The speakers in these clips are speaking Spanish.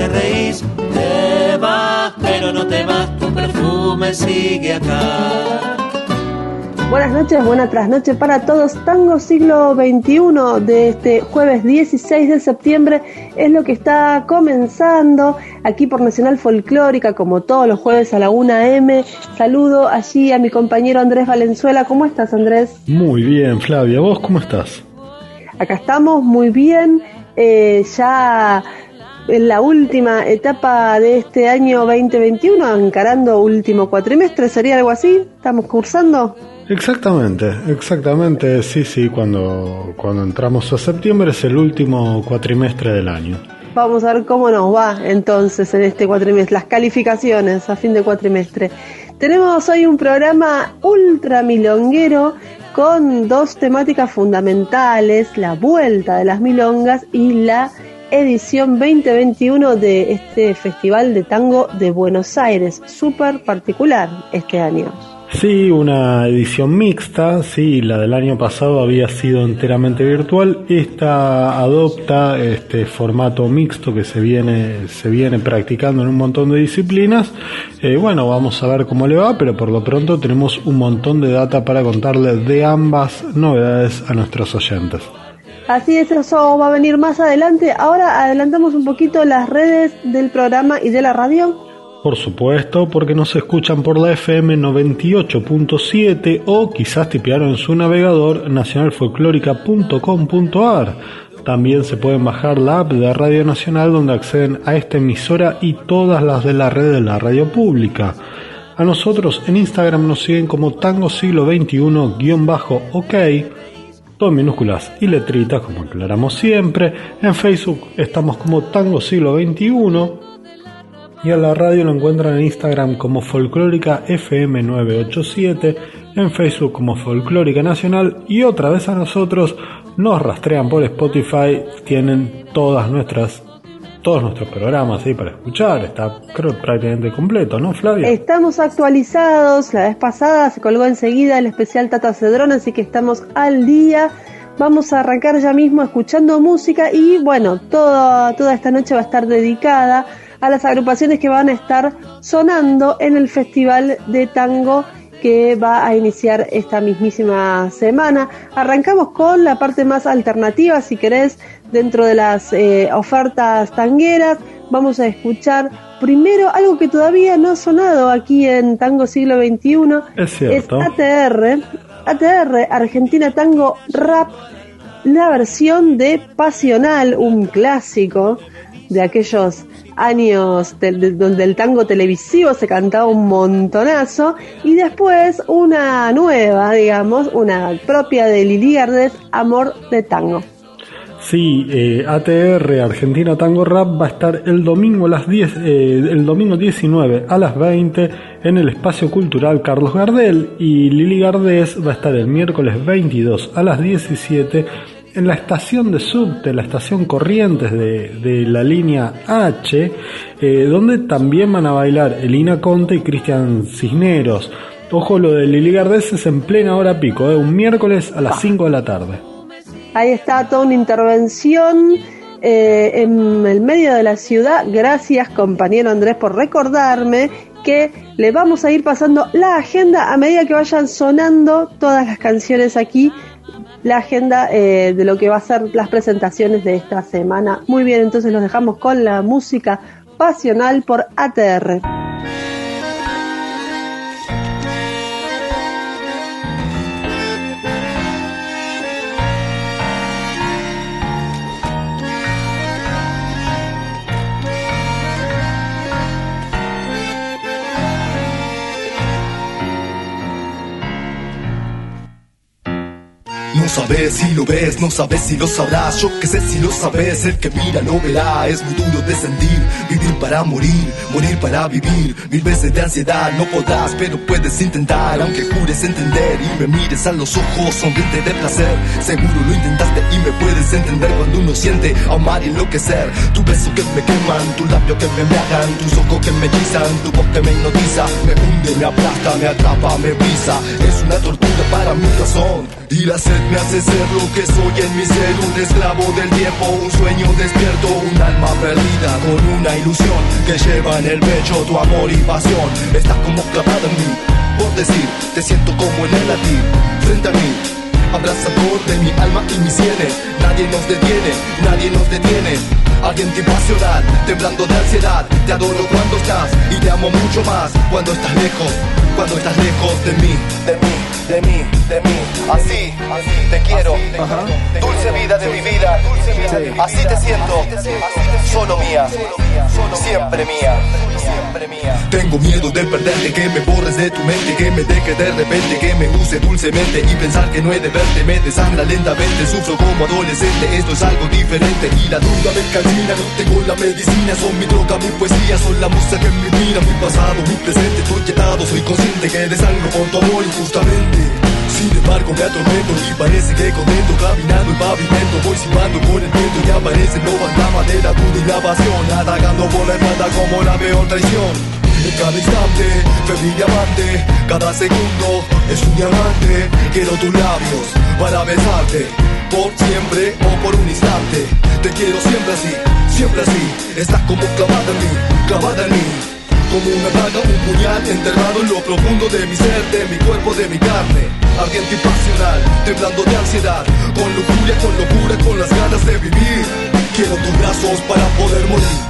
te reís. Te vas, pero no te vas, tu perfume sigue acá. Buenas noches, buena trasnoche para todos. Tango siglo XXI de este jueves 16 de septiembre es lo que está comenzando aquí por Nacional Folclórica, como todos los jueves a la 1am. Saludo allí a mi compañero Andrés Valenzuela. ¿Cómo estás, Andrés? Muy bien, Flavia. ¿Vos cómo estás? Acá estamos muy bien. Eh, ya en la última etapa de este año 2021, encarando último cuatrimestre, ¿sería algo así? ¿Estamos cursando? Exactamente, exactamente, sí, sí, cuando, cuando entramos a septiembre es el último cuatrimestre del año. Vamos a ver cómo nos va entonces en este cuatrimestre, las calificaciones a fin de cuatrimestre. Tenemos hoy un programa ultra milonguero con dos temáticas fundamentales, la vuelta de las milongas y la edición 2021 de este Festival de Tango de Buenos Aires, súper particular este año. Sí, una edición mixta, sí, la del año pasado había sido enteramente virtual, esta adopta este formato mixto que se viene, se viene practicando en un montón de disciplinas. Eh, bueno, vamos a ver cómo le va, pero por lo pronto tenemos un montón de data para contarles de ambas novedades a nuestros oyentes. Así es, eso va a venir más adelante. Ahora adelantamos un poquito las redes del programa y de la radio. Por supuesto, porque nos escuchan por la FM 98.7 o quizás tipearon en su navegador nacionalfolclórica.com.ar. También se pueden bajar la app de Radio Nacional donde acceden a esta emisora y todas las de la red de la radio pública. A nosotros en Instagram nos siguen como Tango Siglo XXI-OK, todo minúsculas y letritas como aclaramos siempre. En Facebook estamos como Tango Siglo XXI y a la radio lo encuentran en Instagram como Folclórica FM987, en Facebook como Folclórica Nacional y otra vez a nosotros nos rastrean por Spotify, tienen todas nuestras todos nuestros programas ahí para escuchar, está creo prácticamente completo, ¿no, Flavia? Estamos actualizados, la vez pasada se colgó enseguida el especial Tata Cedrón, así que estamos al día. Vamos a arrancar ya mismo escuchando música y bueno, toda, toda esta noche va a estar dedicada a las agrupaciones que van a estar sonando en el Festival de Tango que va a iniciar esta mismísima semana. Arrancamos con la parte más alternativa, si querés, dentro de las eh, ofertas tangueras. Vamos a escuchar primero algo que todavía no ha sonado aquí en Tango Siglo XXI. Es cierto. Es ATR, ATR, Argentina Tango Rap, la versión de Pasional, un clásico de aquellos años donde el tango televisivo se cantaba un montonazo y después una nueva, digamos, una propia de Lili Gardes, Amor de Tango. Sí, eh, ATR Argentina Tango Rap va a estar el domingo a las 10, eh, el domingo 19 a las 20 en el espacio cultural Carlos Gardel y Lili Gardés va a estar el miércoles 22 a las 17 en la estación de subte, la estación Corrientes de, la línea H, eh, donde también van a bailar Elina Conte y Cristian Cisneros. Ojo, lo de Lili Gardés es en plena hora pico, eh, un miércoles a las 5 de la tarde. Ahí está toda una intervención eh, en el medio de la ciudad. Gracias compañero Andrés por recordarme que le vamos a ir pasando la agenda a medida que vayan sonando todas las canciones aquí la agenda eh, de lo que va a ser las presentaciones de esta semana. Muy bien, entonces los dejamos con la música pasional por ATR. Sabes si lo ves, no sabes si lo sabrás. Yo que sé si lo sabes, el que mira lo verá. Es muy duro descendir, vivir para morir, morir para vivir. Mil veces de ansiedad no podrás, pero puedes intentar. Aunque jures entender y me mires a los ojos, sonriente de placer. Seguro lo intentaste y me puedes entender cuando uno siente amar y enloquecer. Tu beso que me queman, tu labio que me embriagan, tus ojos que me hechizan, tu voz que me hipnotiza. Me hunde, me aplasta, me atrapa, me pisa. Es una tortura para mi razón. Y la sed me hace ser lo que soy en mi ser Un esclavo del tiempo, un sueño despierto Un alma perdida con una ilusión Que lleva en el pecho tu amor y pasión Estás como clavada en mí Por decir, te siento como en el latir Frente a mí, abrazador de mi alma y mis sienes Nadie nos detiene, nadie nos detiene. Alguien pasional, temblando de ansiedad. Te adoro cuando estás y te amo mucho más. Cuando estás lejos, cuando estás lejos de mí, de mí de mí, de mí, así, te quiero, dulce vida de mi vida, así te siento, solo mía, siempre mía, siempre mía. Tengo miedo de perderte, que me borres de tu mente, que me deje de repente, que me use dulcemente y pensar que no he de verte, me desangra lentamente, sufro como adolescente, esto es algo diferente y la duda me calcina, no tengo la medicina, son mi droga, mi poesía, son la música que me mira, mi pasado, mi presente, estoy quietado, soy consciente que desangro por tu amor injustamente. Sin embargo me atormento y parece que contento Caminando el pavimento voy silbando con el viento Y aparece nuevas la duda y la pasión Atacando por la espalda como la peor traición en cada instante, febril diamante Cada segundo es un diamante Quiero tus labios para besarte Por siempre o por un instante Te quiero siempre así, siempre así Estás como clavada en mí, clavada en mí como una daga, un puñal enterrado en lo profundo de mi ser, de mi cuerpo, de mi carne. Ardiente y pasional, temblando de ansiedad, con locura, con locura, con las ganas de vivir. Quiero tus brazos para poder morir.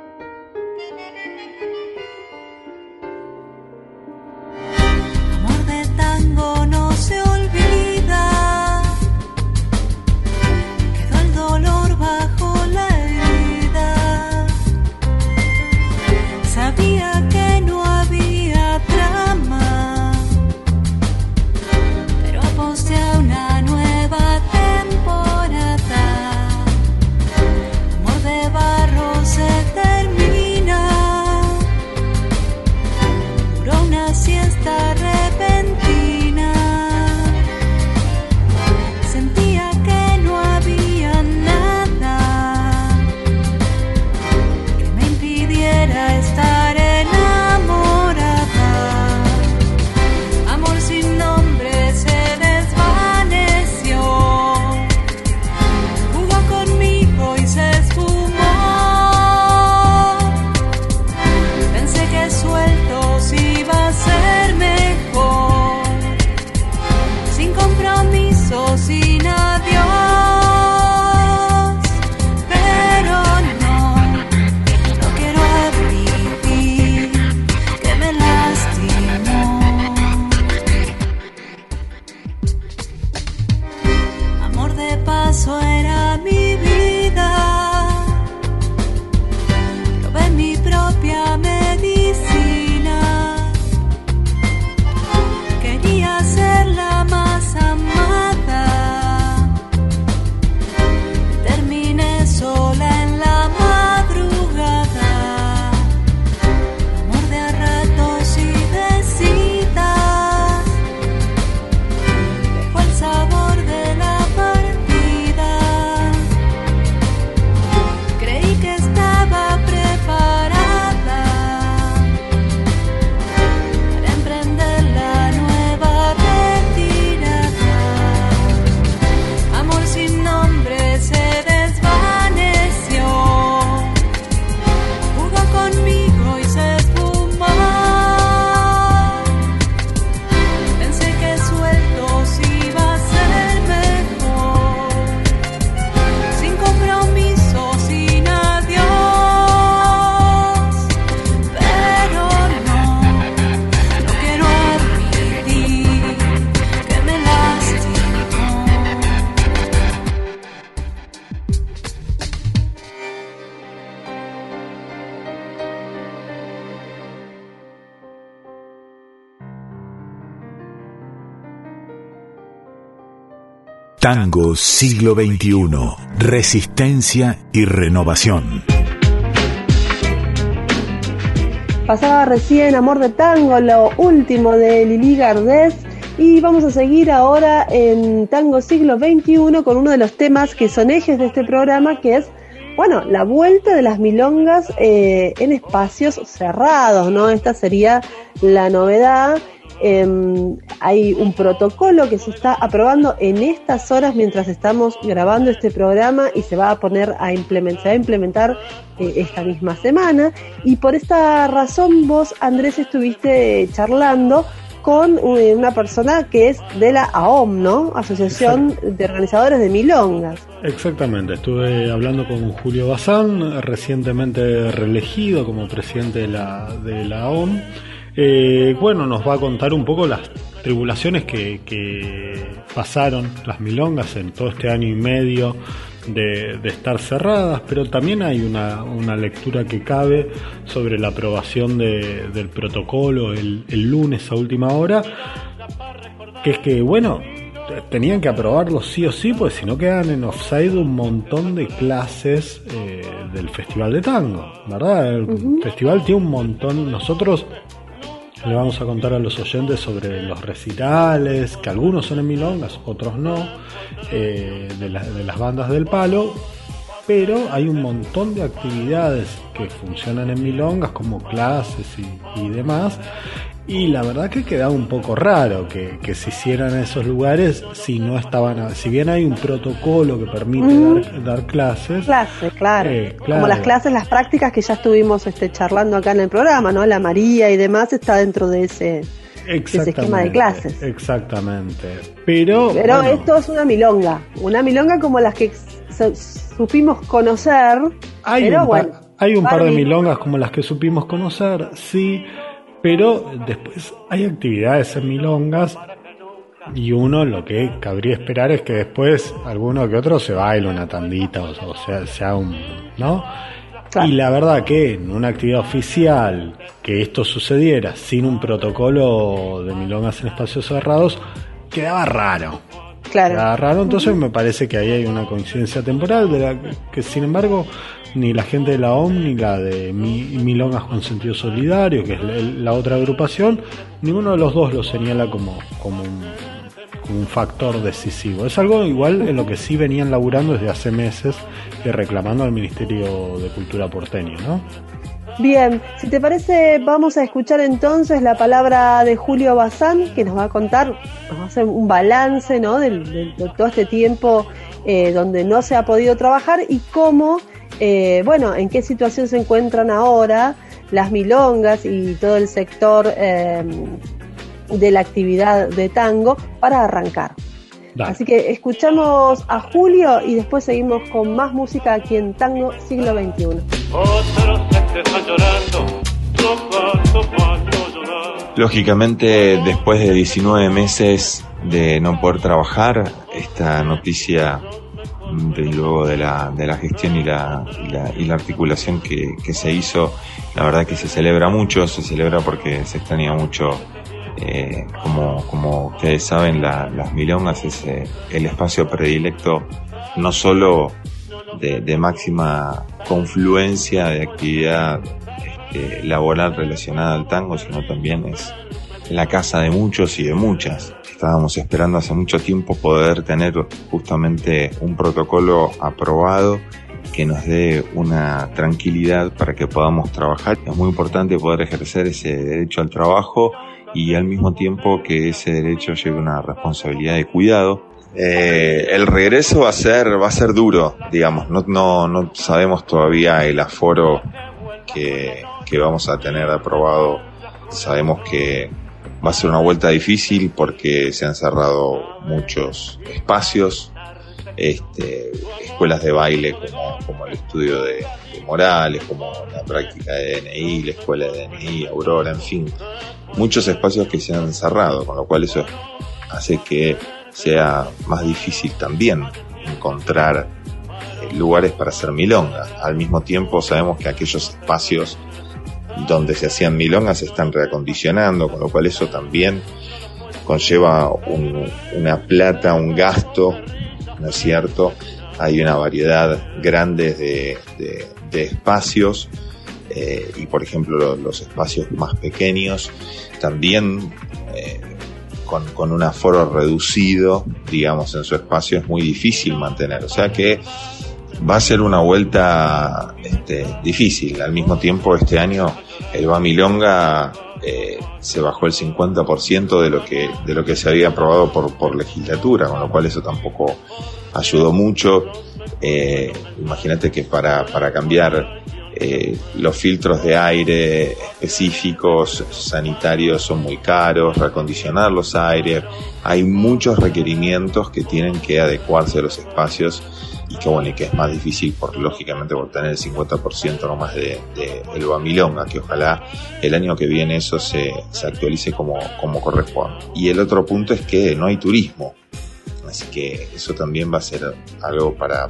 Siglo XXI. Resistencia y renovación. Pasaba recién Amor de Tango, lo último de Lili Gardés. Y vamos a seguir ahora en Tango siglo XXI con uno de los temas que son ejes de este programa, que es, bueno, la vuelta de las milongas eh, en espacios cerrados, ¿no? Esta sería la novedad Em, hay un protocolo que se está aprobando en estas horas mientras estamos grabando este programa y se va a poner a implementar, eh, esta misma semana. Y por esta razón vos, Andrés, estuviste charlando con eh, una persona que es de la AOM, ¿no? Asociación de Organizadores de Milongas. Exactamente, estuve hablando con Julio Bazán, recientemente reelegido como presidente de la, de la AOM. Eh, bueno, nos va a contar un poco las tribulaciones que, pasaron las milongas en todo este año y medio de, estar cerradas, pero también hay una, lectura que cabe sobre la aprobación del protocolo el, lunes a última hora, que es que, bueno, tenían que aprobarlo sí o sí, pues si no quedan en offside un montón de clases eh, del Festival de Tango, ¿verdad? El festival tiene un montón, nosotros le vamos a contar a los oyentes sobre los recitales, que algunos son en milongas, otros no, eh, de, las bandas del palo, pero hay un montón de actividades que funcionan en milongas, como clases y demás, y la verdad que quedaba un poco raro que, se hicieran esos lugares si no estaban, si bien hay un protocolo que permite dar, clases. Clases, claro. Eh, Como las clases, las prácticas que ya estuvimos este, charlando acá en el programa, ¿no? La María y demás está dentro de ese, esquema de clases. Exactamente. Pero, Pero esto es una milonga, una milonga como las que supimos conocer. Hay pero un bueno. hay un par de milongas como las que supimos conocer, sí pero después hay actividades en milongas y uno lo que cabría esperar es que después alguno que otro se baile una tandita o, sea, sea un... ¿no? Y la verdad que en una actividad oficial que esto sucediera sin un protocolo de milongas en espacios cerrados, quedaba raro. Claro. Raro, entonces me parece que ahí hay una coincidencia temporal de la que sin embargo ni la gente de la OM, ni la de Milongas con Sentido Solidario, que es la, otra agrupación, ninguno de los dos lo señala como, como, un, un factor decisivo. Es algo igual en lo que sí venían laburando desde hace meses y reclamando al Ministerio de Cultura porteño, ¿no? Bien, si te parece, vamos a escuchar entonces la palabra de Julio Bazán, que nos va a contar, nos va a hacer un balance ¿no? de, todo este tiempo eh, donde no se ha podido trabajar y cómo eh, bueno, en qué situación se encuentran ahora las milongas y todo el sector eh, de la actividad de tango para arrancar. Así que escuchamos a Julio y después seguimos con más música aquí en Tango Siglo XXI. Lógicamente, después de 19 meses de no poder trabajar, esta noticia luego de la, de la gestión y la, y la, articulación que, se hizo, la verdad que se celebra mucho, se celebra porque se extraña mucho, eh, como, como ustedes saben, las milongas es eh, el espacio predilecto no solo de, máxima confluencia de actividad este, laboral relacionada al tango, sino también es la casa de muchos y de muchas estábamos esperando hace mucho tiempo poder tener justamente un protocolo aprobado que nos dé una tranquilidad para que podamos trabajar. Es muy importante poder ejercer ese derecho al trabajo y al mismo tiempo que ese derecho lleve una responsabilidad de cuidado. Eh, el regreso va a ser va a ser duro, digamos. No, no, no sabemos todavía el aforo que, que vamos a tener aprobado. Sabemos que Va a ser una vuelta difícil porque se han cerrado muchos espacios, este, escuelas de baile como, como el estudio de, Morales, como la práctica de DNI, la escuela de DNI, Aurora, en fin, muchos espacios que se han cerrado, con lo cual eso hace que sea más difícil también encontrar eh, lugares para hacer milonga. Al mismo tiempo sabemos que aquellos espacios donde se hacían milongas se están reacondicionando, con lo cual eso también conlleva una plata, un gasto ¿no es cierto? Hay una variedad grande de, espacios eh, y, por ejemplo, los, espacios más pequeños también eh, con, con, un aforo reducido, digamos, en su espacio es muy difícil mantener. O sea que va a ser una vuelta este, difícil. Al mismo tiempo, este año el Bamilonga eh, se bajó el 50% de lo que de lo que se había aprobado por, legislatura, con lo cual eso tampoco ayudó mucho. Eh, imagínate que para, para cambiar eh, los filtros de aire específicos sanitarios son muy caros, reacondicionar los aires, hay muchos requerimientos que tienen que adecuarse a los espacios y que bueno, y que es más difícil por lógicamente por tener el 50% nomás de, de el Bamilonga, que ojalá el año que viene eso se, se actualice como, como corresponde. Y el otro punto es que no hay turismo, así que eso también va a ser algo para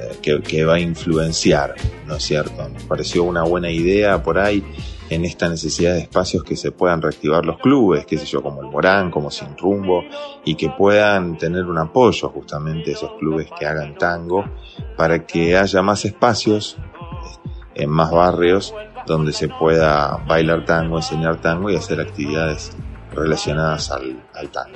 eh, que, va a influenciar, ¿no es cierto? Me pareció una buena idea por ahí en esta necesidad de espacios que se puedan reactivar los clubes, qué sé yo, como el Morán, como Sin Rumbo, y que puedan tener un apoyo justamente esos clubes que hagan tango, para que haya más espacios en más barrios donde se pueda bailar tango, enseñar tango y hacer actividades relacionadas al, al tango.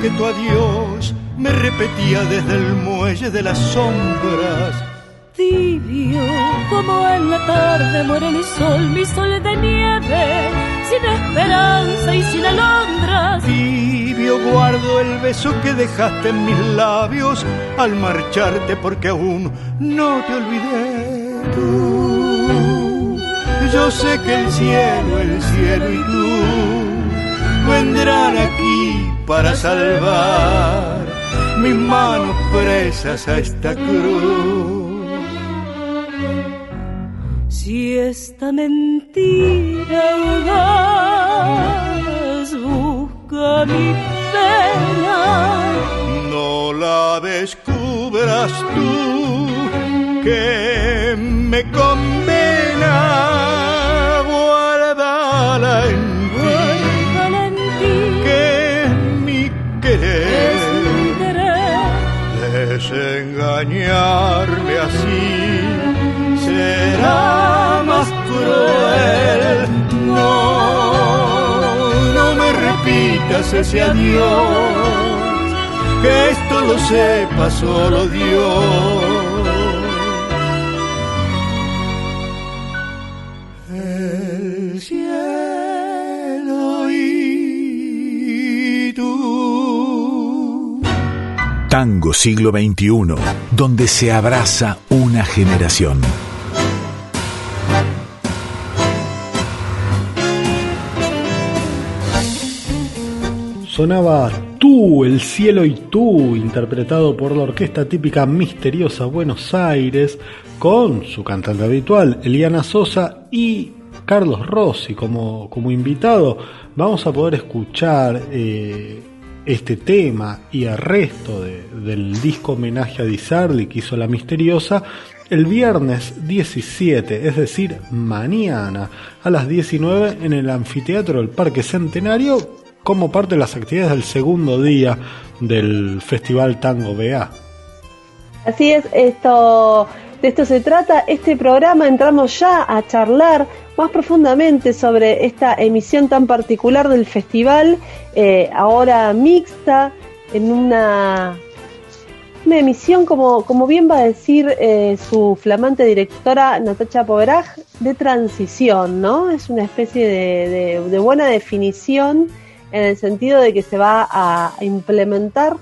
Que tu adiós me repetía desde el muelle de las sombras. Tibio, como en la tarde muere mi sol, mi sol de nieve, sin esperanza y sin alondras. Tibio, guardo el beso que dejaste en mis labios al marcharte porque aún no te olvidé. Tú, yo sé que el cielo, el cielo y tú vendrán aquí para salvar mis manos presas a esta cruz. Si esta mentira busca mi pena, no la descubras tú que me condena, Desengañarme así será más cruel. No, no me repitas ese adiós, que esto lo sepa solo Dios. Tango siglo XXI, donde se abraza una generación. Sonaba Tú, el cielo y tú, interpretado por la orquesta típica misteriosa Buenos Aires, con su cantante habitual, Eliana Sosa, y Carlos Rossi como, como invitado. Vamos a poder escuchar eh, este tema y el resto del disco homenaje a Di que hizo La Misteriosa el viernes 17, es decir, mañana a las 19 en el anfiteatro del Parque Centenario como parte de las actividades del segundo día del Festival Tango BA. Así es, esto de esto se trata. Este programa entramos ya a charlar más profundamente sobre esta emisión tan particular del festival, eh, ahora mixta, en una, emisión, como, como bien va a decir eh, su flamante directora Natacha Poveraj, de transición, ¿no? Es una especie de, buena definición en el sentido de que se va a implementar,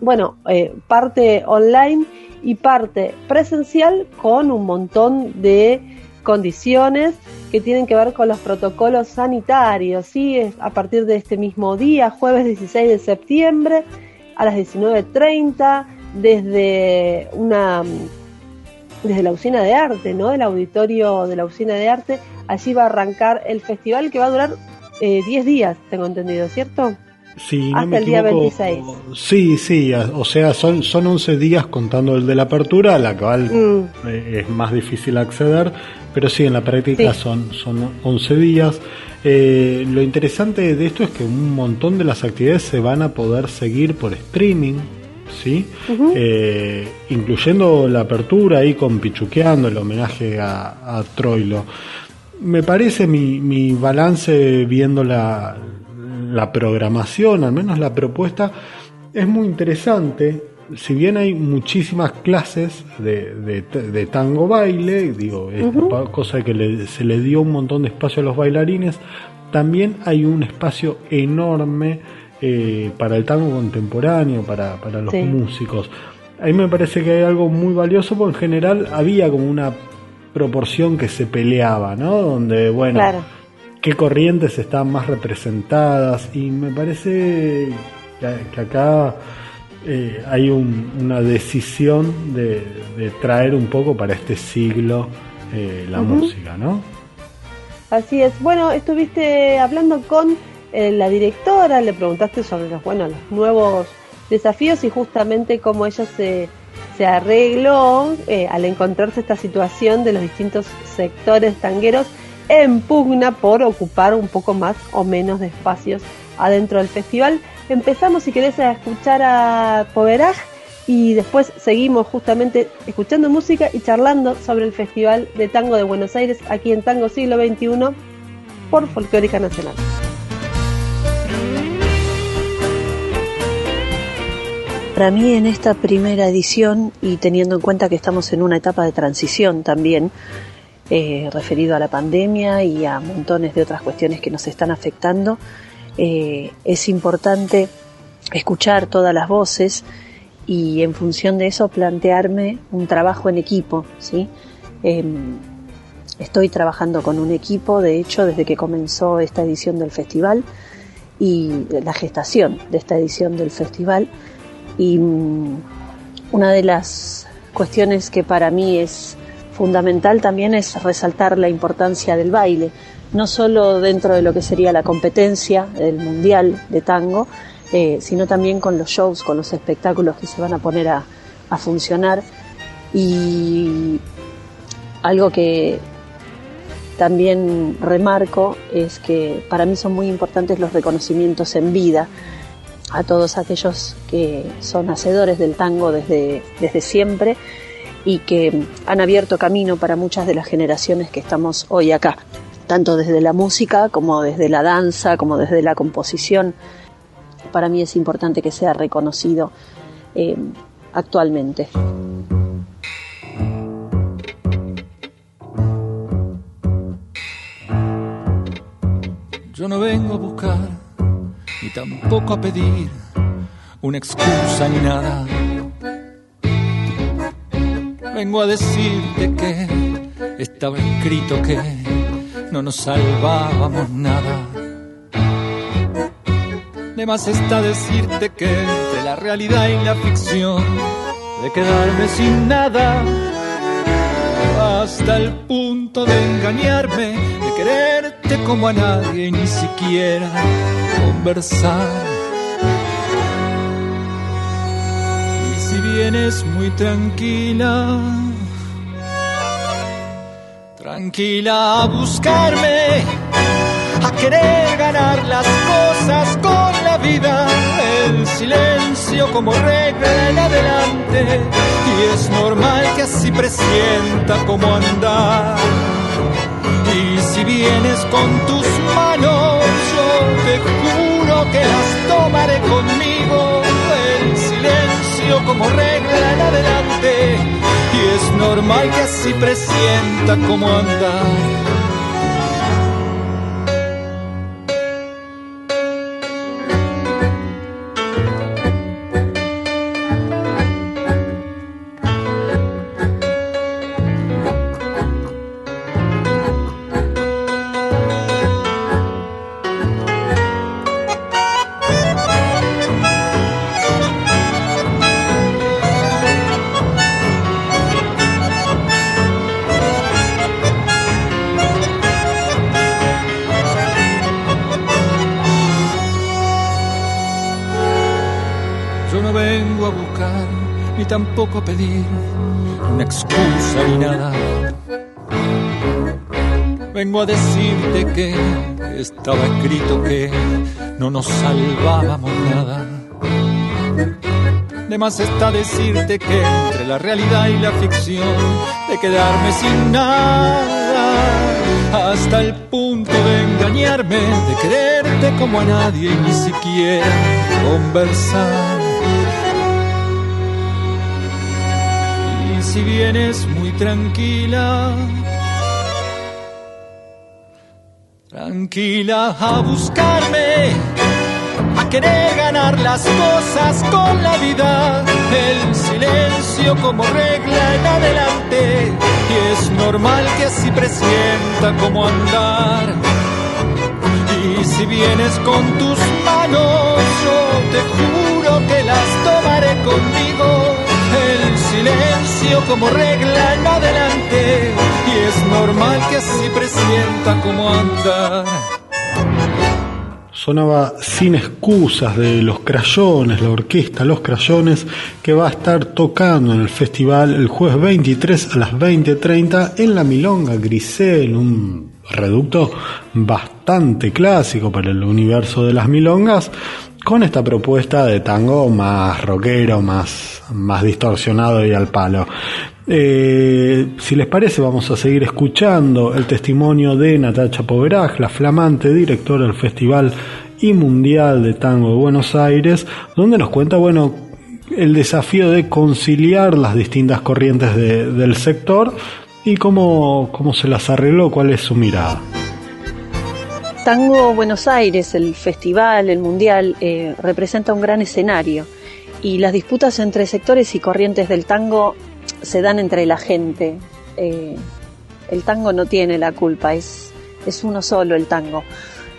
bueno, eh, parte online y parte presencial con un montón de condiciones que tienen que ver con los protocolos sanitarios. ¿sí? A partir de este mismo día, jueves 16 de septiembre, a las 19.30, desde una desde la usina de arte, ¿no? El auditorio de la usina de arte, allí va a arrancar el festival que va a durar 10 eh, días, tengo entendido, ¿cierto? Sí, Hasta el día 26. Sí, sí, o sea, son, son 11 días contando el de la apertura, a la cual mm. eh, es más difícil acceder, pero sí, en la práctica son, son 11 días. Eh, lo interesante de esto es que un montón de las actividades se van a poder seguir por streaming, ¿sí? Eh, incluyendo la apertura ahí con Pichuqueando, el homenaje a, a Troilo. Me parece mi, mi balance viendo la, la programación, al menos la propuesta, es muy interesante. Si bien hay muchísimas clases de, de, tango baile, digo, cosa que se le dio un montón de espacio a los bailarines, también hay un espacio enorme eh, para el tango contemporáneo, para, para los músicos. A mí me parece que hay algo muy valioso, porque en general había como una proporción que se peleaba, ¿no? Donde, bueno, qué corrientes están más representadas y me parece que, acá eh, hay una decisión de, traer un poco para este siglo eh, la música, ¿no? Así es. Bueno, estuviste hablando con eh, la directora, le preguntaste sobre los, bueno, los nuevos desafíos y justamente cómo ella se, se arregló al encontrarse esta situación de los distintos sectores tangueros en pugna por ocupar un poco más o menos de espacios adentro del festival. Empezamos, si querés, a escuchar a Poveraj y después seguimos justamente escuchando música y charlando sobre el Festival de Tango de Buenos Aires aquí en Tango Siglo XXI por Folclórica Nacional. Para mí en esta primera edición y teniendo en cuenta que estamos en una etapa de transición también, eh, referido a la pandemia y a montones de otras cuestiones que nos están afectando. Eh, es importante escuchar todas las voces y en función de eso plantearme un trabajo en equipo. ¿sí? Em, estoy trabajando con un equipo, de hecho, desde que comenzó esta edición del festival y la gestación de esta edición del festival. Y mm, una de las cuestiones que para mí es fundamental también es resaltar la importancia del baile, no solo dentro de lo que sería la competencia del mundial de tango, eh, sino también con los shows, con los espectáculos que se van a poner a, a funcionar. Y algo que también remarco es que para mí son muy importantes los reconocimientos en vida a todos aquellos que son hacedores del tango desde, desde siempre y que han abierto camino para muchas de las generaciones que estamos hoy acá, tanto desde la música como desde la danza, como desde la composición. Para mí es importante que sea reconocido eh, actualmente. Yo no vengo a buscar, ni tampoco a pedir una excusa ni nada vengo a decirte que estaba escrito que no nos salvábamos nada. De más está decirte que entre la realidad y la ficción, de quedarme sin nada, hasta el punto de engañarme, de quererte como a nadie ni siquiera conversar si vienes muy tranquila, tranquila a buscarme, a querer ganar las cosas con la vida, el silencio como regla en adelante, y es normal que así presienta como andar. Y si vienes con tus manos, yo te juro que las tomaré conmigo como regla en adelante y es normal que así presienta como andar. Decirte que estaba escrito que no nos salvábamos nada. De más está decirte que entre la realidad y la ficción de quedarme sin nada hasta el punto de engañarme, de quererte como a nadie y ni siquiera conversar. Y si vienes muy tranquila, tranquila a buscarme a querer ganar las cosas con la vida, el silencio como regla en adelante, y es normal que así presienta como andar. Y si vienes con tus manos, yo te juro que las tomaré conmigo. El silencio como regla en adelante, y es normal que así presienta como andar sonaba Sin excusas de Los Crayones, la orquesta Los Crayones, que va a estar tocando en el festival el jueves 23 a las 20.30 en la Milonga Grisel, un reducto bastante clásico para el universo de las milongas, con esta propuesta de tango más rockero, más, más distorsionado y al palo. Eh, si les parece, vamos a seguir escuchando el testimonio de Natacha Poveraj, la flamante directora del Festival y Mundial de Tango de Buenos Aires, donde nos cuenta, bueno, el desafío de conciliar las distintas corrientes del sector y cómo, cómo se las arregló, cuál es su mirada. Tango Buenos Aires, el festival, el mundial, eh, representa un gran escenario y las disputas entre sectores y corrientes del tango se dan entre la gente. Eh, el tango no tiene la culpa, es, es uno solo el tango.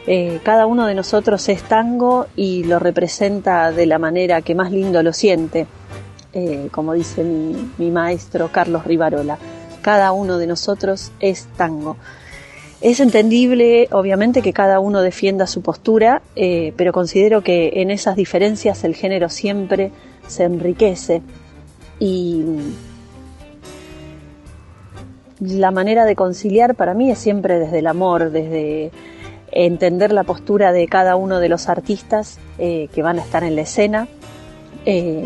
Eh, cada uno de nosotros es tango y lo representa de la manera que más lindo lo siente, como dice mi, mi, maestro Carlos Rivarola. Cada uno de nosotros es tango. Es entendible, obviamente, que cada uno defienda su postura, pero considero que en esas diferencias el género siempre se enriquece y la manera de conciliar para mí es siempre desde el amor, desde entender la postura de cada uno de los artistas eh, que van a estar en la escena. Eh,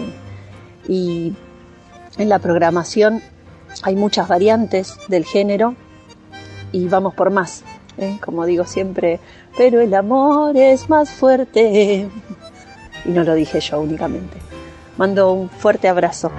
y en la programación hay muchas variantes del género y vamos por más, ¿eh? como digo siempre, pero el amor es más fuerte. Y no lo dije yo únicamente. Mando un fuerte abrazo.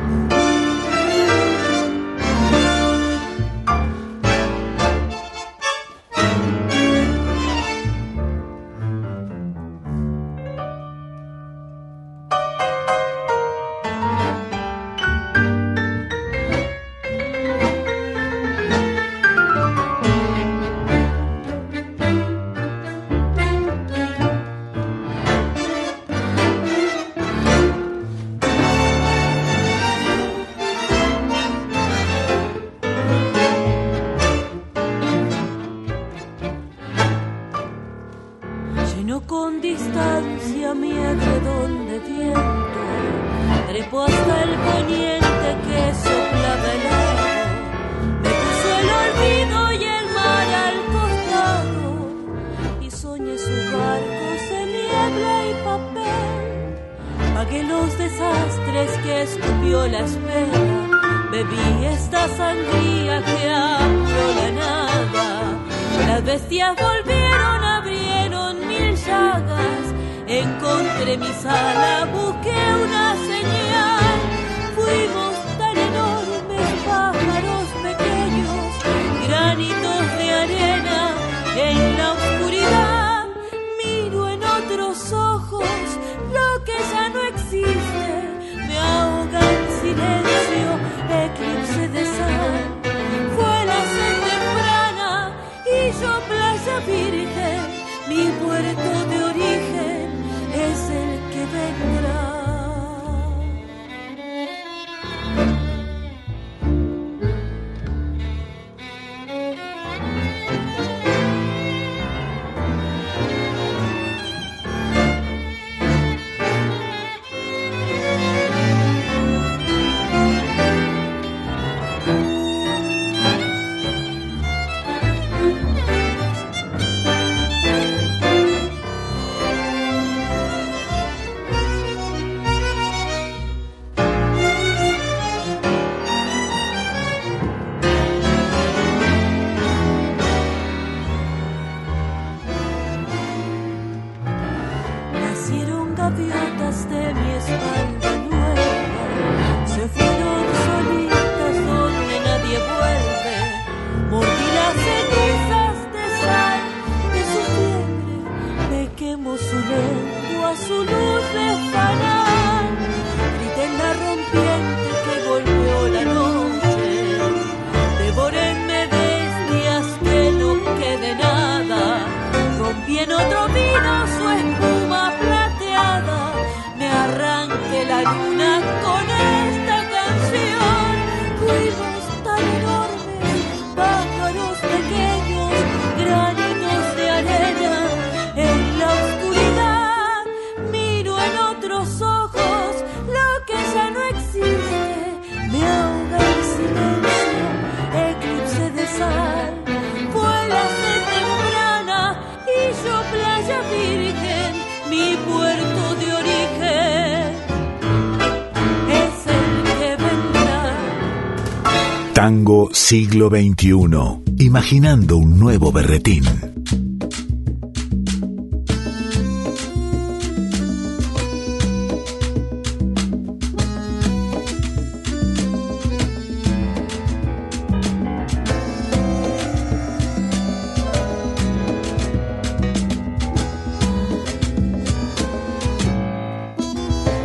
Siglo XXI. Imaginando un nuevo berretín.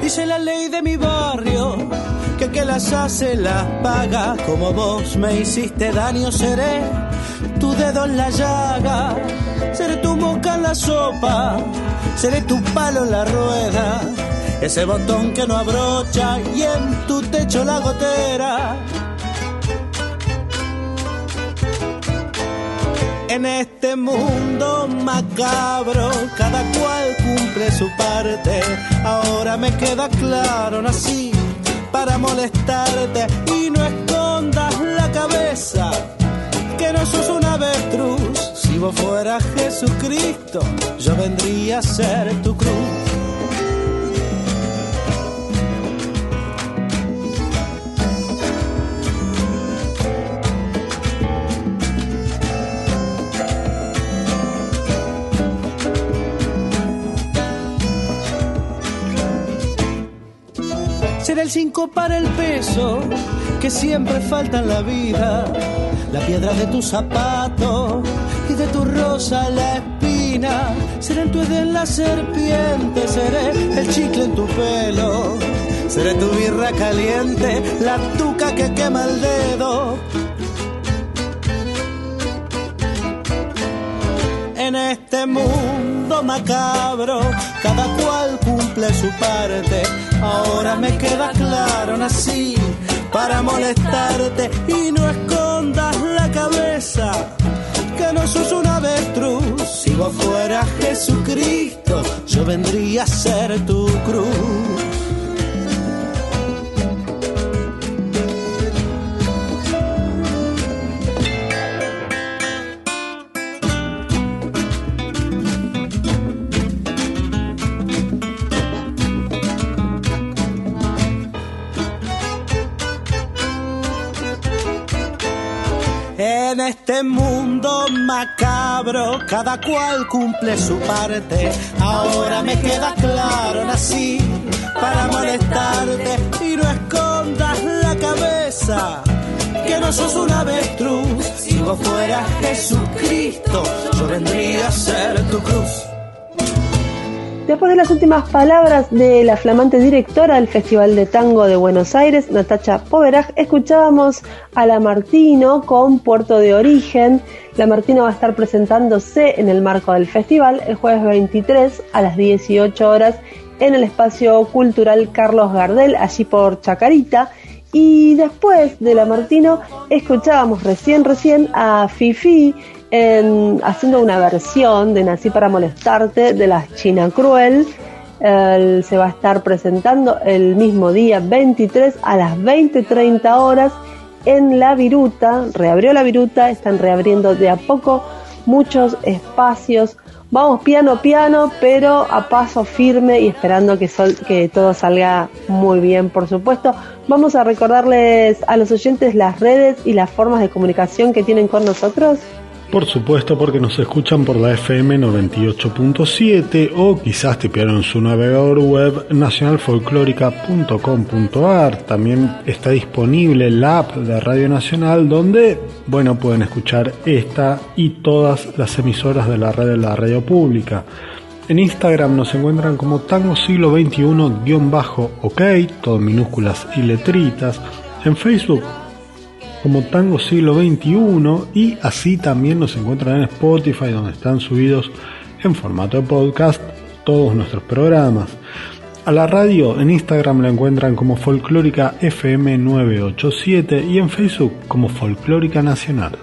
Dice la ley de mi que las hace las paga. Como vos me hiciste daño, seré tu dedo en la llaga, seré tu boca en la sopa, seré tu palo en la rueda, ese botón que no abrocha y en tu techo la gotera. En este mundo macabro, cada cual cumple su parte. Ahora me queda claro, nací para molestarte y no escondas la cabeza, que no sos un avestruz. Si vos fueras Jesucristo, yo vendría a ser tu cruz. Será el cinco para el peso que siempre falta en la vida. La piedra de tu zapato y de tu rosa la espina. Seré en tu edén la serpiente, seré el chicle en tu pelo. Seré tu birra caliente, la tuca que quema el dedo. En este mundo macabro, cada cual cumple su parte. Ahora me queda claro, nací para molestarte y no escondas la cabeza, que no sos un avestruz. Si vos fueras Jesucristo, yo vendría a ser tu cruz. Cada cual cumple su parte. Ahora me queda claro, nací para molestarte y no escondas la cabeza. Que no sos un avestruz, si vos fueras Jesucristo, yo vendría a ser tu cruz. Después de las últimas palabras de la flamante directora del Festival de Tango de Buenos Aires, Natacha Poveraj, escuchábamos a La Martino con Puerto de Origen. La Martino va a estar presentándose en el marco del festival el jueves 23 a las 18 horas en el espacio cultural Carlos Gardel, allí por Chacarita. Y después de La Martino escuchábamos recién, recién a Fifi en, haciendo una versión de Nací para molestarte de la China Cruel. Se va a estar presentando el mismo día 23 a las 20.30 horas en La Viruta. Reabrió La Viruta, están reabriendo de a poco muchos espacios. Vamos piano piano, pero a paso firme y esperando que, sol, que todo salga muy bien, por supuesto. Vamos a recordarles a los oyentes las redes y las formas de comunicación que tienen con nosotros. Por supuesto porque nos escuchan por la FM 98.7 o quizás tipearon su navegador web nacionalfolclórica.com.ar. También está disponible la app de Radio Nacional donde, bueno, pueden escuchar esta y todas las emisoras de la red de la radio pública. En Instagram nos encuentran como Tango Siglo XXI-OK, todo minúsculas y letritas. En Facebook como Tango Siglo XXI y así también nos encuentran en Spotify donde están subidos en formato de podcast todos nuestros programas. A la radio en Instagram la encuentran como Folclórica FM 987 y en Facebook como Folclórica Nacional.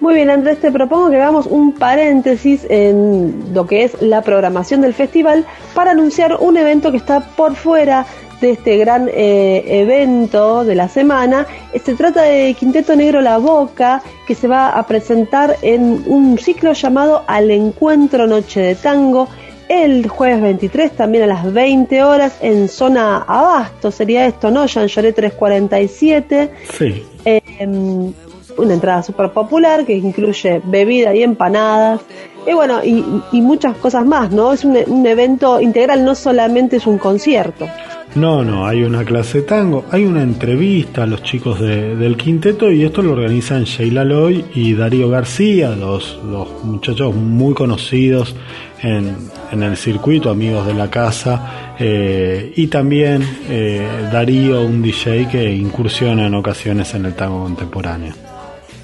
Muy bien, Andrés, te propongo que hagamos un paréntesis en lo que es la programación del festival para anunciar un evento que está por fuera de este gran eh, evento de la semana. Se trata de Quinteto Negro La Boca, que se va a presentar en un ciclo llamado Al Encuentro Noche de Tango, el jueves 23, también a las 20 horas, en zona Abasto, sería esto, ¿no? Jean Lloré 347. Sí. Em, una entrada súper popular que incluye bebida y empanadas. Y bueno, y, muchas cosas más, ¿no? Es un, un evento integral, no solamente es un concierto. No, no, hay una clase de tango, hay una entrevista a los chicos del quinteto y esto lo organizan Sheila Loy y Darío García, los muchachos muy conocidos en, en, el circuito, amigos de la casa, eh, y también eh, Darío, un DJ que incursiona en ocasiones en el tango contemporáneo.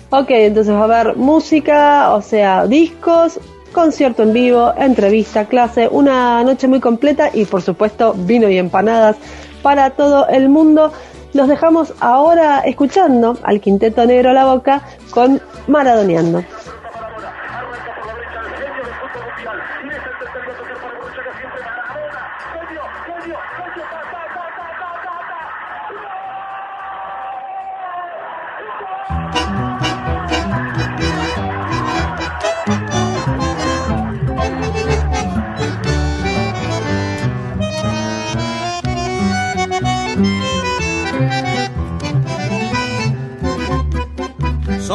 Ok, entonces va a haber música, o sea, discos, concierto en vivo, entrevista, clase, una noche muy completa y por supuesto vino y empanadas para todo el mundo. Los dejamos ahora escuchando al Quinteto Negro a la Boca con Maradoneando.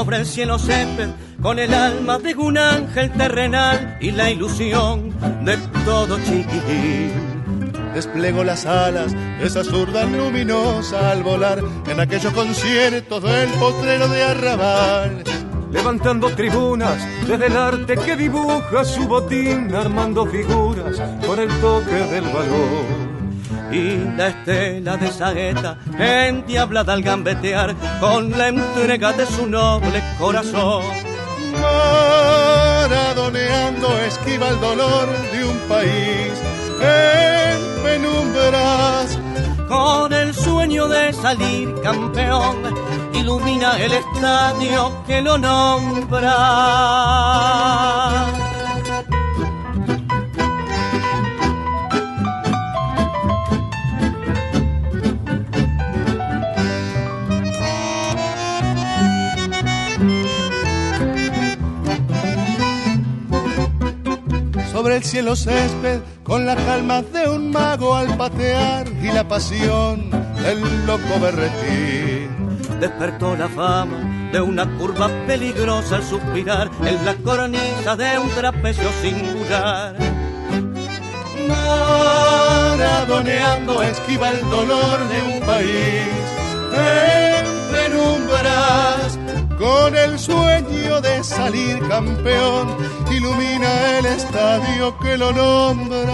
Sobre el cielo césped con el alma de un ángel terrenal y la ilusión de todo chiquitín. Desplego las alas, esa zurda luminosa al volar en aquellos conciertos del potrero de Arrabal. Levantando tribunas desde el arte que dibuja su botín, armando figuras con el toque del valor y la estela de saeta endiablada al gambetear con la entrega de su noble corazón. Maradoneando esquiva el dolor de un país en penumbras. Con el sueño de salir campeón, ilumina el estadio que lo nombra. Sobre el cielo césped con la calma de un mago al patear y la pasión del loco berretín. Despertó la fama de una curva peligrosa al suspirar en la cornisa de un trapecio singular. Maradoneando esquiva el dolor de un país en penumbras con el sueño de salir campeón, ilumina el estadio que lo nombra.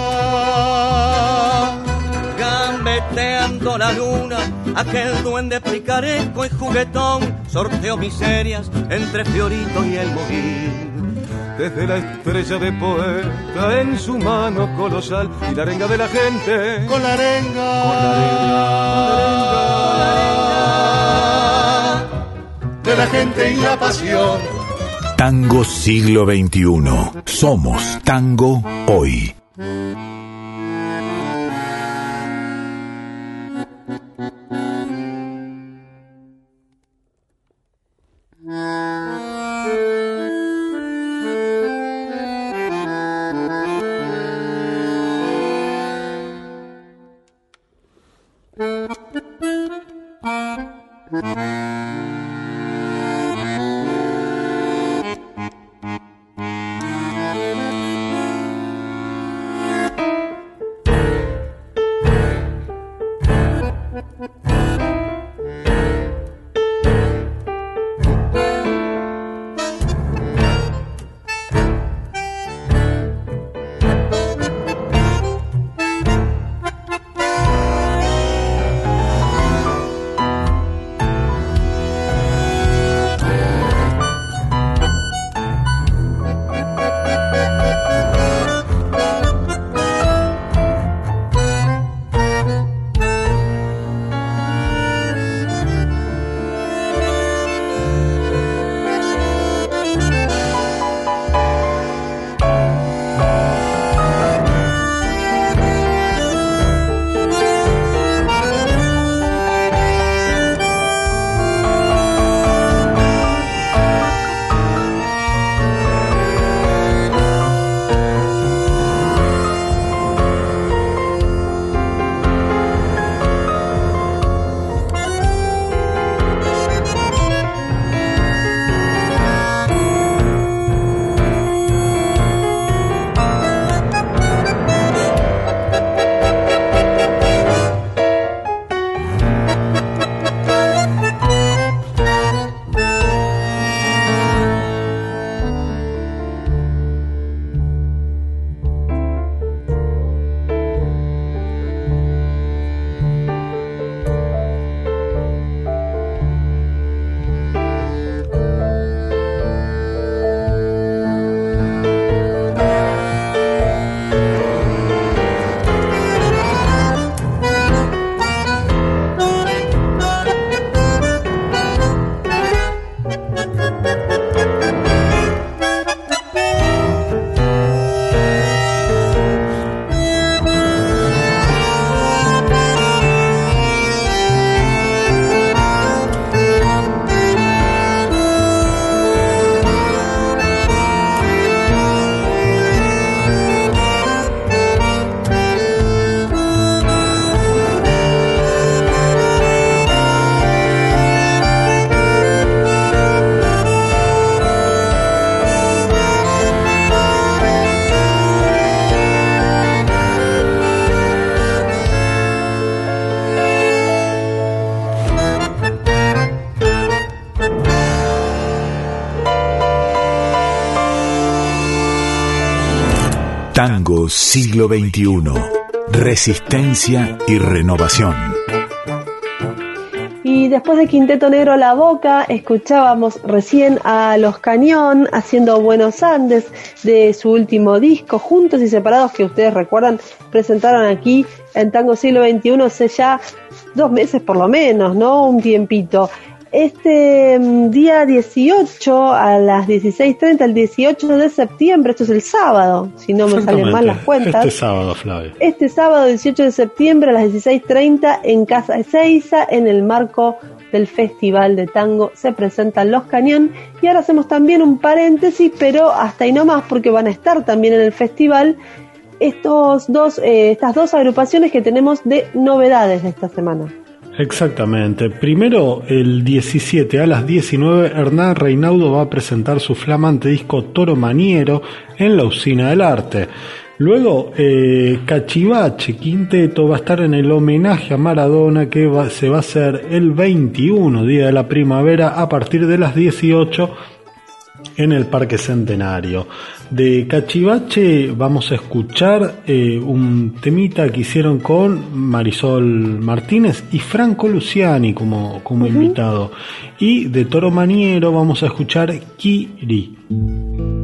Gambeteando la luna, aquel duende picareco y juguetón sorteó miserias entre Fiorito y el Mojín desde la estrella de poeta en su mano colosal y la arenga de la gente. Con la arenga. Con la arenga de la gente y la pasión. Tango siglo XXI. Somos tango hoy. Tango siglo XXI. Resistencia y renovación. Y después de Quinteto Negro La Boca, escuchábamos recién a Los Cañón haciendo Buenos Andes de su último disco, Juntos y Separados, que ustedes recuerdan, presentaron aquí en Tango Siglo XXI hace ya dos meses por lo menos, ¿no? Un tiempito. Este mm, día 18 a las 16.30, el 18 de septiembre, esto es el sábado, si no me salen mal las cuentas. Este sábado, Flavio. Este sábado 18 de septiembre a las 16.30 en Casa de Seiza, en el marco del Festival de Tango, se presentan Los Cañón. Y ahora hacemos también un paréntesis, pero hasta ahí no más, porque van a estar también en el festival estos dos, eh, estas dos agrupaciones que tenemos de novedades de esta semana. Exactamente. Primero, el 17 a las 19, Hernán Reinaudo va a presentar su flamante disco Toro Maniero en la Usina del Arte. Luego, eh, Cachivache Quinteto va a estar en el homenaje a Maradona que va- se va a hacer el 21, día de la primavera, a partir de las 18 en el Parque Centenario. De Cachivache vamos a escuchar eh, un temita que hicieron con Marisol Martínez y Franco Luciani como, como invitado. Y de Toro Maniero vamos a escuchar Kiri.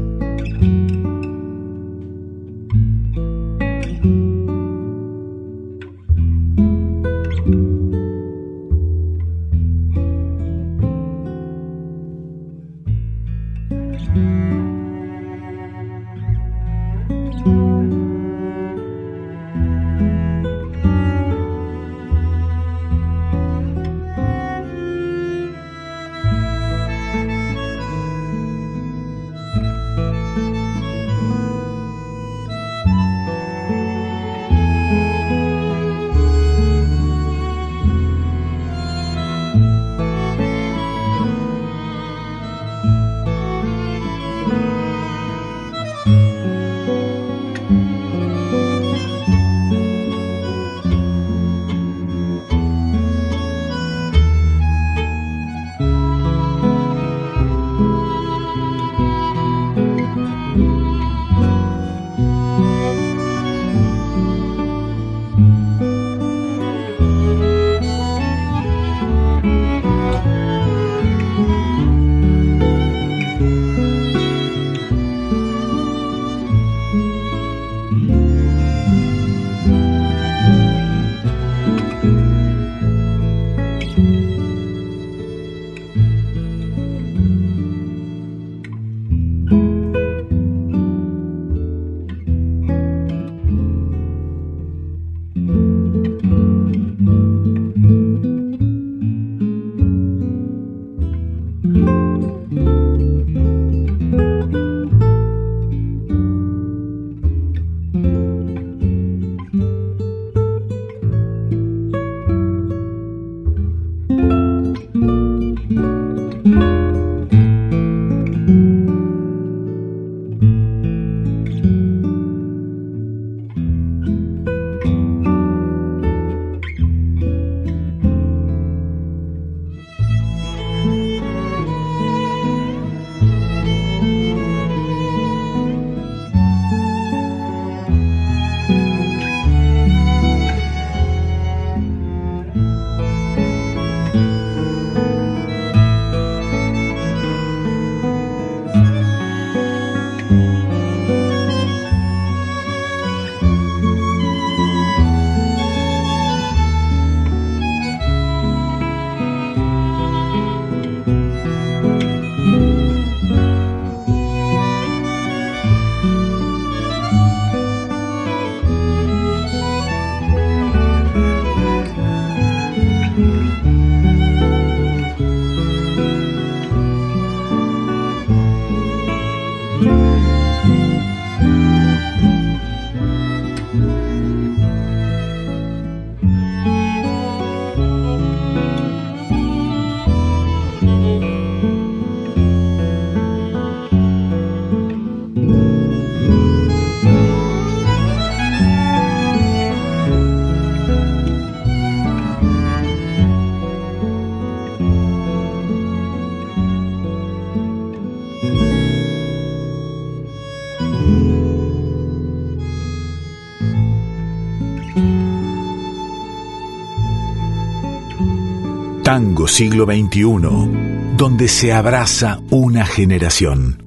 Siglo XXI, donde se abraza una generación.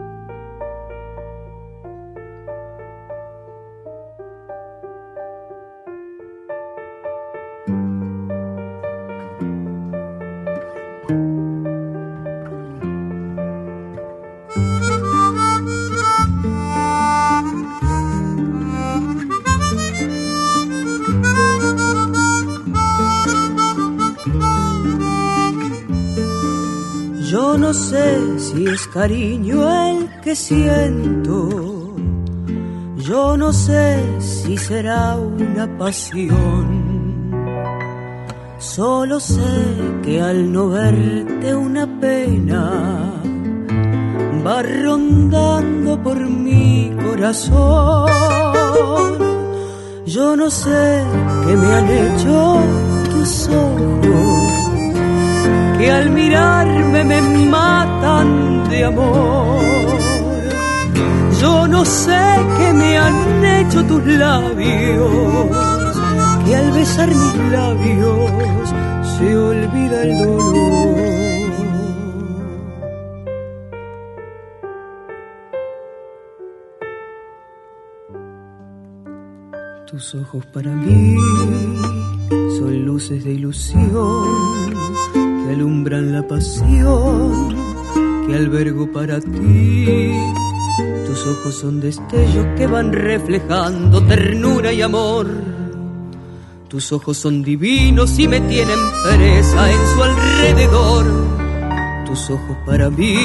No sé si es cariño el que siento. Yo no sé si será una pasión. Solo sé que al no verte una pena va rondando por mi corazón. Yo no sé qué me han hecho tus ojos que al mirarme me matan de amor. Yo no sé qué me han hecho tus labios, que al besar mis labios se olvida el dolor. Tus ojos para mí son luces de ilusión alumbran la pasión que albergo para ti. Tus ojos son destellos que van reflejando ternura y amor. Tus ojos son divinos y me tienen presa en su alrededor. Tus ojos para mí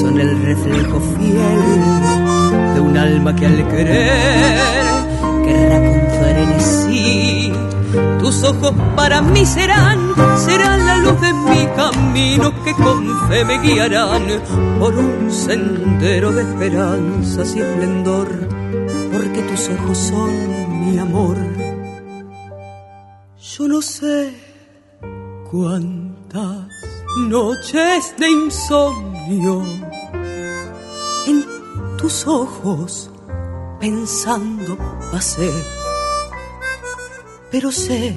son el reflejo fiel de un alma que al querer querrá tus ojos para mí serán, serán la luz de mi camino que con fe me guiarán por un sendero de esperanzas y esplendor, porque tus ojos son mi amor. Yo no sé cuántas noches de insomnio en tus ojos pensando pasé pero sé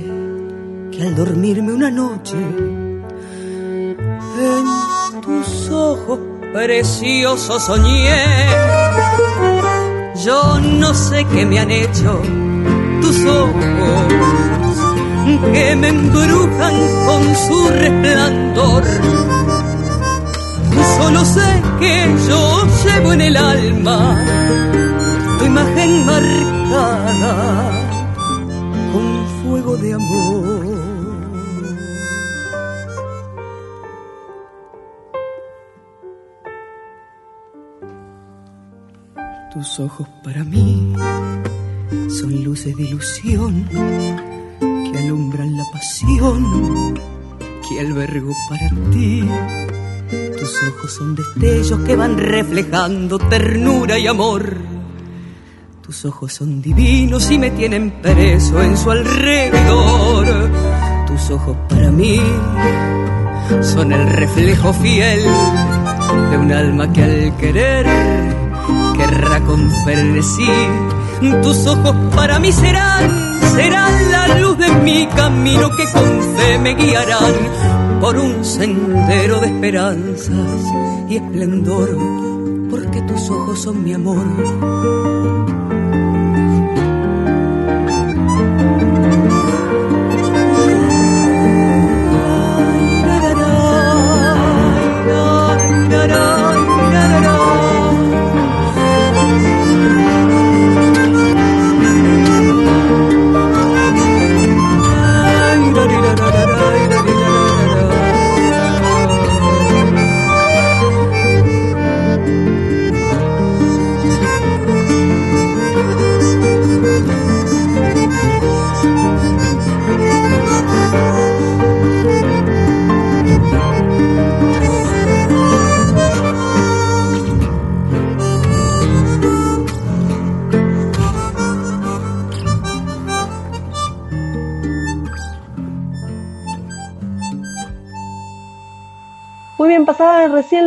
que al dormirme una noche en tus ojos preciosos soñé. Yo no sé qué me han hecho tus ojos que me embrujan con su resplandor. Solo sé que yo llevo en el alma tu imagen marcada de amor. Tus ojos para mí son luces de ilusión que alumbran la pasión que albergo para ti. Tus ojos son destellos que van reflejando ternura y amor tus ojos son divinos y me tienen preso en su alrededor. Tus ojos para mí son el reflejo fiel de un alma que al querer querrá con frenesí. Tus ojos para mí serán, serán la luz de mi camino que con fe me guiarán por un sendero de esperanzas y esplendor, porque tus ojos son mi amor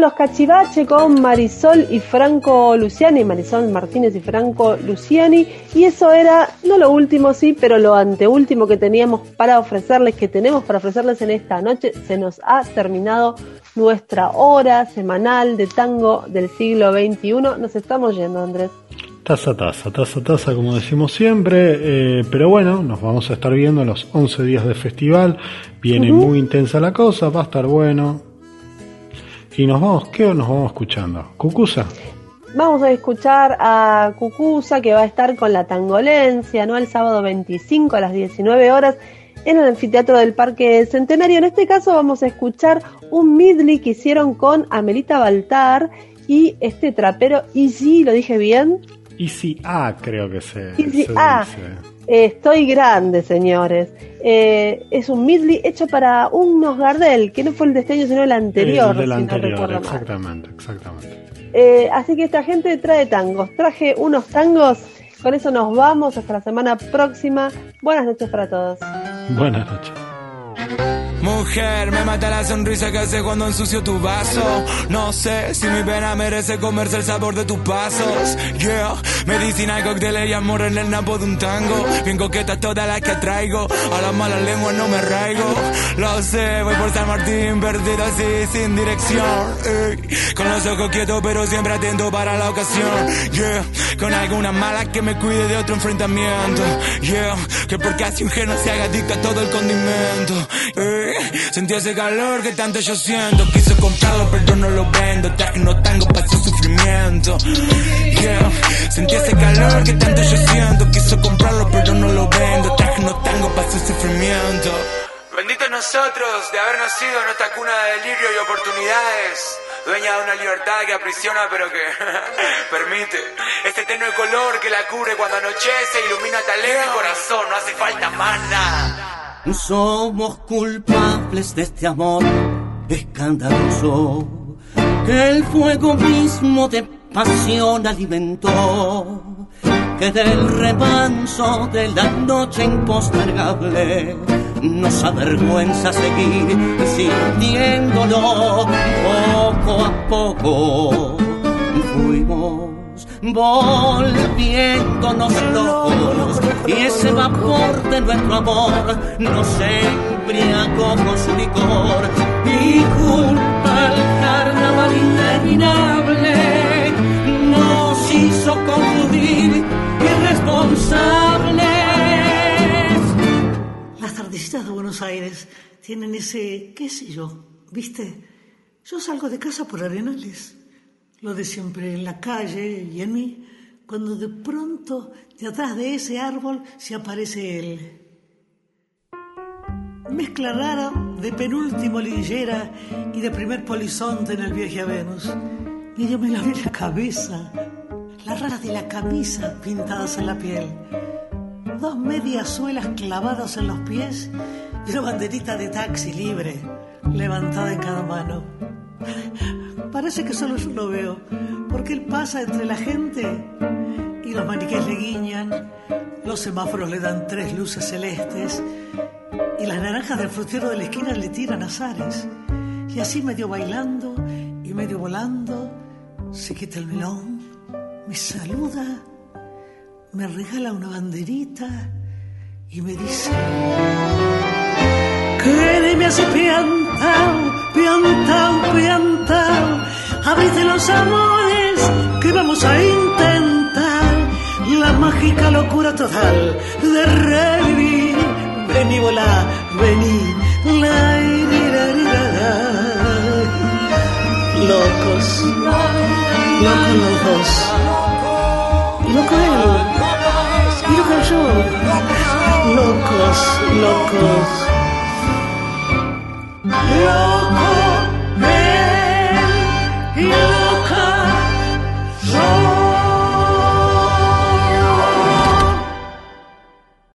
los cachivache con Marisol y Franco Luciani, Marisol Martínez y Franco Luciani, y eso era, no lo último sí, pero lo anteúltimo que teníamos para ofrecerles, que tenemos para ofrecerles en esta noche, se nos ha terminado nuestra hora semanal de tango del siglo XXI. Nos estamos yendo, Andrés. Taza, taza, taza, taza, como decimos siempre. Eh, pero bueno, nos vamos a estar viendo en los 11 días de festival. Viene muy intensa la cosa, va a estar bueno. Y nos vamos, ¿qué nos vamos escuchando? ¿Cucusa? Vamos a escuchar a Cucusa que va a estar con la Tangolencia, ¿no? El sábado 25 a las 19 horas en el anfiteatro del Parque Centenario. En este caso vamos a escuchar un midley que hicieron con Amelita Baltar y este trapero Easy, ¿lo dije bien? Easy A creo que se, Easy se A. dice. Eh, estoy grande, señores. Eh, es un midley hecho para unos Gardel, que no fue el de este año, sino el anterior. El del si no anterior, mal. exactamente, exactamente. Eh, así que esta gente trae tangos. Traje unos tangos. Con eso nos vamos hasta la semana próxima. Buenas noches para todos. Buenas noches. Mujer, me mata la sonrisa que hace cuando ensucio tu vaso. No sé si mi pena merece comerse el sabor de tus pasos. Yeah, medicina cócteles y amor en el napo de un tango. Bien coquetas todas las que traigo. A las malas lenguas no me arraigo. Lo sé, voy por San Martín, perdido así, sin dirección. Con los ojos quietos, pero siempre atento para la ocasión. Yeah, con alguna mala que me cuide de otro enfrentamiento. Yeah, que porque así un geno se haga adicto todo el condimento. Sentí ese calor que tanto yo siento. Quise comprarlo, pero no lo vendo. Traje no tango para su sufrimiento. Yeah, sentí ese calor que tanto yo siento. Quiso comprarlo, pero no lo vendo. Traje no tango para su sufrimiento. Bendito nosotros de haber nacido en esta cuna de delirio y oportunidades. Dueña de una libertad que aprisiona pero que permite este tenue color que la cubre cuando anochece, ilumina talento y corazón, no hace falta más nada. Somos culpables de este amor escandaloso que el fuego mismo de pasión alimentó, que del remanso de la noche impostergable nos avergüenza seguir sintiéndolo poco a poco. Fuimos volviéndonos locos y ese vapor de nuestro amor nos embriagó con su licor y culpa al carnaval interminable nos hizo confundir irresponsables. Las tardecitas de Buenos Aires tienen ese, qué sé yo, ¿viste? Yo salgo de casa por Arenales, lo de siempre en la calle y en mí, cuando de pronto de atrás de ese árbol se aparece él. Mezcla rara de penúltimo lillera y de primer polizonte en el viaje a Venus. Y yo me lavé la cabeza, las raras de la camisa pintadas en la piel, dos medias suelas clavadas en los pies y una banderita de taxi libre levantada en cada mano. Parece que solo yo lo veo, porque él pasa entre la gente y los maniquíes le guiñan, los semáforos le dan tres luces celestes y las naranjas del frutero de la esquina le tiran azares. Y así medio bailando y medio volando, se quita el melón, me saluda, me regala una banderita y me dice que me hace piantao, piantao, piantao, abrite los amores que vamos a intentar la mágica locura total de revivir. Vení, volá, vení, la, la, la. Locos, locos los dos. Loco él, y loco yo. Locos, locos. loco del